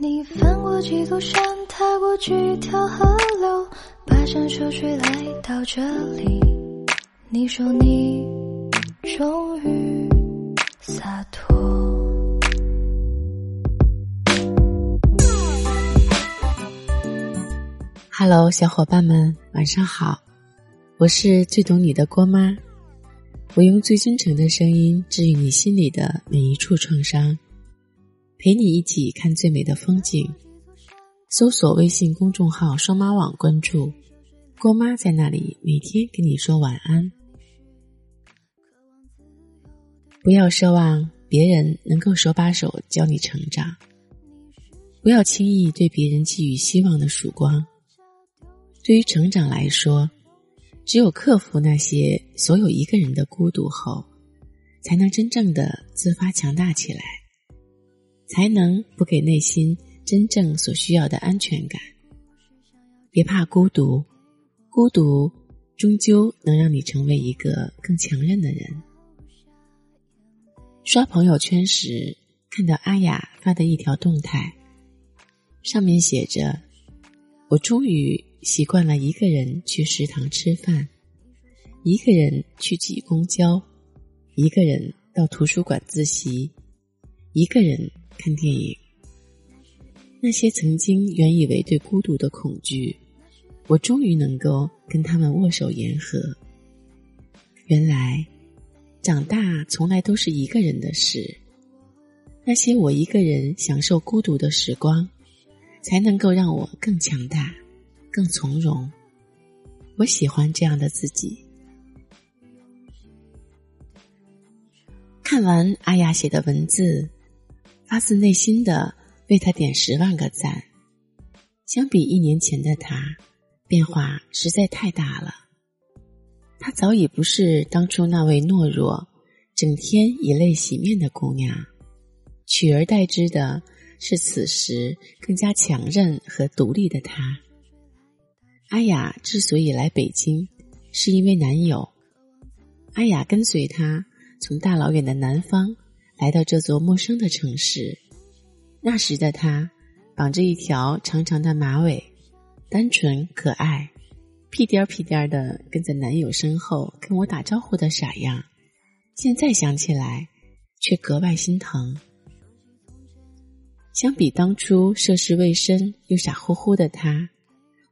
你翻过几座山，踏过几条河流，跋山涉水来到这里。你说你终于洒脱。Hello，小伙伴们，晚上好，我是最懂你的郭妈。我用最真诚的声音治愈你心里的每一处创伤，陪你一起看最美的风景。搜索微信公众号“双妈网”，关注郭妈，在那里每天跟你说晚安。不要奢望别人能够手把手教你成长，不要轻易对别人寄予希望的曙光。对于成长来说，只有克服那些所有一个人的孤独后，才能真正的自发强大起来，才能不给内心真正所需要的安全感。别怕孤独，孤独终究能让你成为一个更强韧的人。刷朋友圈时，看到阿雅发的一条动态，上面写着：“我终于。”习惯了一个人去食堂吃饭，一个人去挤公交，一个人到图书馆自习，一个人看电影。那些曾经原以为对孤独的恐惧，我终于能够跟他们握手言和。原来，长大从来都是一个人的事。那些我一个人享受孤独的时光，才能够让我更强大。更从容，我喜欢这样的自己。看完阿雅写的文字，发自内心的为他点十万个赞。相比一年前的他，变化实在太大了。她早已不是当初那位懦弱、整天以泪洗面的姑娘，取而代之的是此时更加强韧和独立的她。阿雅之所以来北京，是因为男友。阿雅跟随他从大老远的南方来到这座陌生的城市。那时的她绑着一条长长的马尾，单纯可爱，屁颠儿屁颠儿的跟在男友身后跟我打招呼的傻样。现在想起来，却格外心疼。相比当初涉世未深又傻乎乎的她。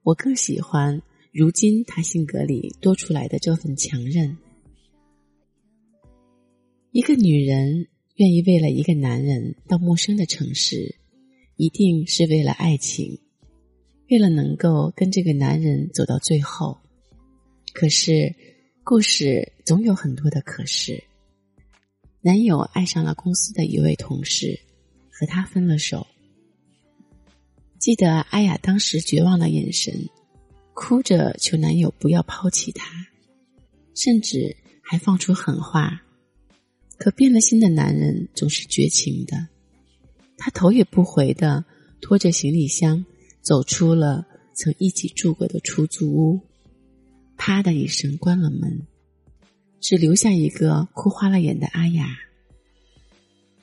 我更喜欢如今他性格里多出来的这份强韧。一个女人愿意为了一个男人到陌生的城市，一定是为了爱情，为了能够跟这个男人走到最后。可是，故事总有很多的可是。男友爱上了公司的一位同事，和他分了手。记得阿雅当时绝望的眼神，哭着求男友不要抛弃她，甚至还放出狠话。可变了心的男人总是绝情的，他头也不回的拖着行李箱走出了曾一起住过的出租屋，啪的一声关了门，只留下一个哭花了眼的阿雅。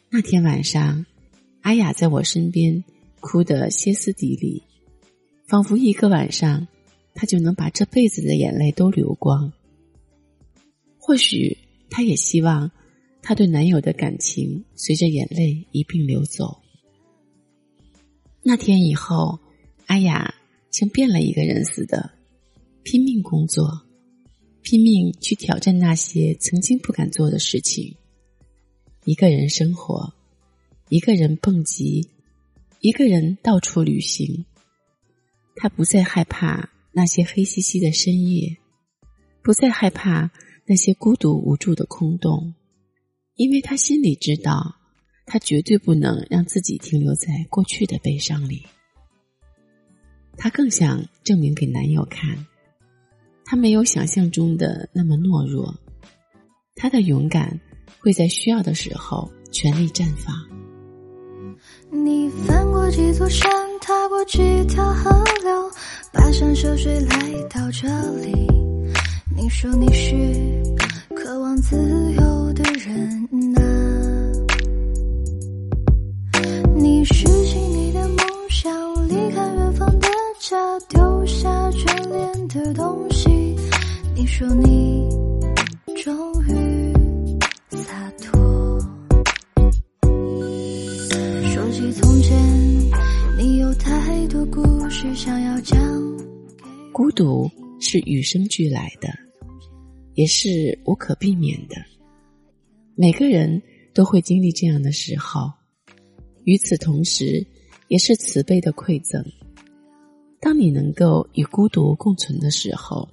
那天晚上，阿雅在我身边。哭得歇斯底里，仿佛一个晚上，他就能把这辈子的眼泪都流光。或许，她也希望，她对男友的感情随着眼泪一并流走。那天以后，阿雅像变了一个人似的，拼命工作，拼命去挑战那些曾经不敢做的事情。一个人生活，一个人蹦极。一个人到处旅行，他不再害怕那些黑漆漆的深夜，不再害怕那些孤独无助的空洞，因为他心里知道，他绝对不能让自己停留在过去的悲伤里。他更想证明给男友看，他没有想象中的那么懦弱，他的勇敢会在需要的时候全力绽放。你翻过几座山，踏过几条河流，跋山涉水来到这里。你说你是渴望自由人呐你失去你的梦想离开远方的家丢下眷恋的东西你说你终于洒脱说起从前你有太多故事想要讲孤独是与生俱来的也是无可避免的。每个人都会经历这样的时候，与此同时，也是慈悲的馈赠。当你能够与孤独共存的时候，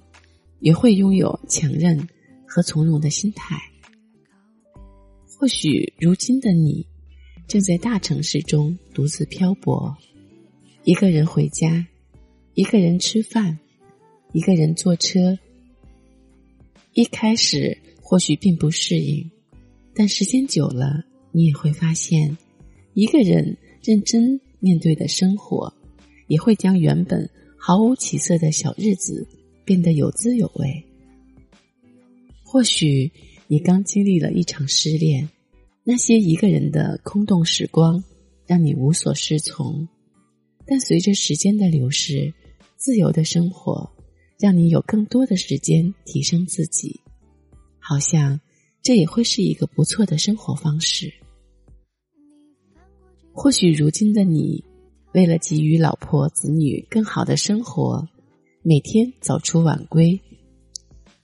也会拥有强韧和从容的心态。或许如今的你，正在大城市中独自漂泊，一个人回家，一个人吃饭，一个人坐车。一开始或许并不适应。但时间久了，你也会发现，一个人认真面对的生活，也会将原本毫无起色的小日子变得有滋有味。或许你刚经历了一场失恋，那些一个人的空洞时光让你无所适从，但随着时间的流逝，自由的生活让你有更多的时间提升自己，好像。这也会是一个不错的生活方式。或许如今的你，为了给予老婆子女更好的生活，每天早出晚归，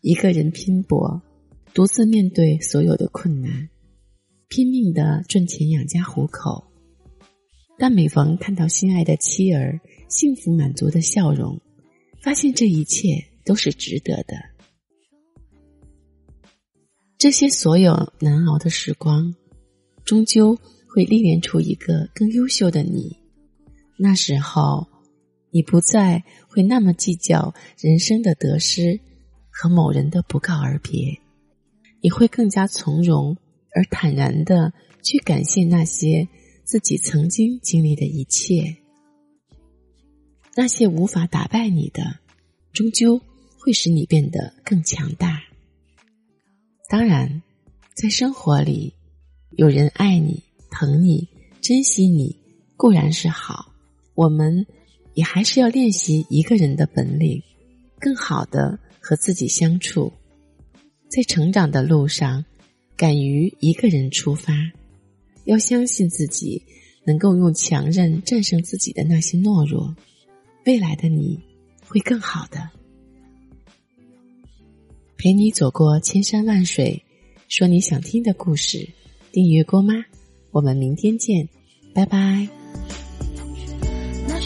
一个人拼搏，独自面对所有的困难，拼命的赚钱养家糊口。但每逢看到心爱的妻儿幸福满足的笑容，发现这一切都是值得的。这些所有难熬的时光，终究会历练出一个更优秀的你。那时候，你不再会那么计较人生的得失和某人的不告而别，你会更加从容而坦然的去感谢那些自己曾经经历的一切。那些无法打败你的，终究会使你变得更强大。当然，在生活里，有人爱你、疼你、珍惜你，固然是好。我们也还是要练习一个人的本领，更好的和自己相处。在成长的路上，敢于一个人出发，要相信自己能够用强韧战胜自己的那些懦弱。未来的你会更好的。陪你走过千山万水，说你想听的故事。订阅郭妈，我们明天见，拜拜。那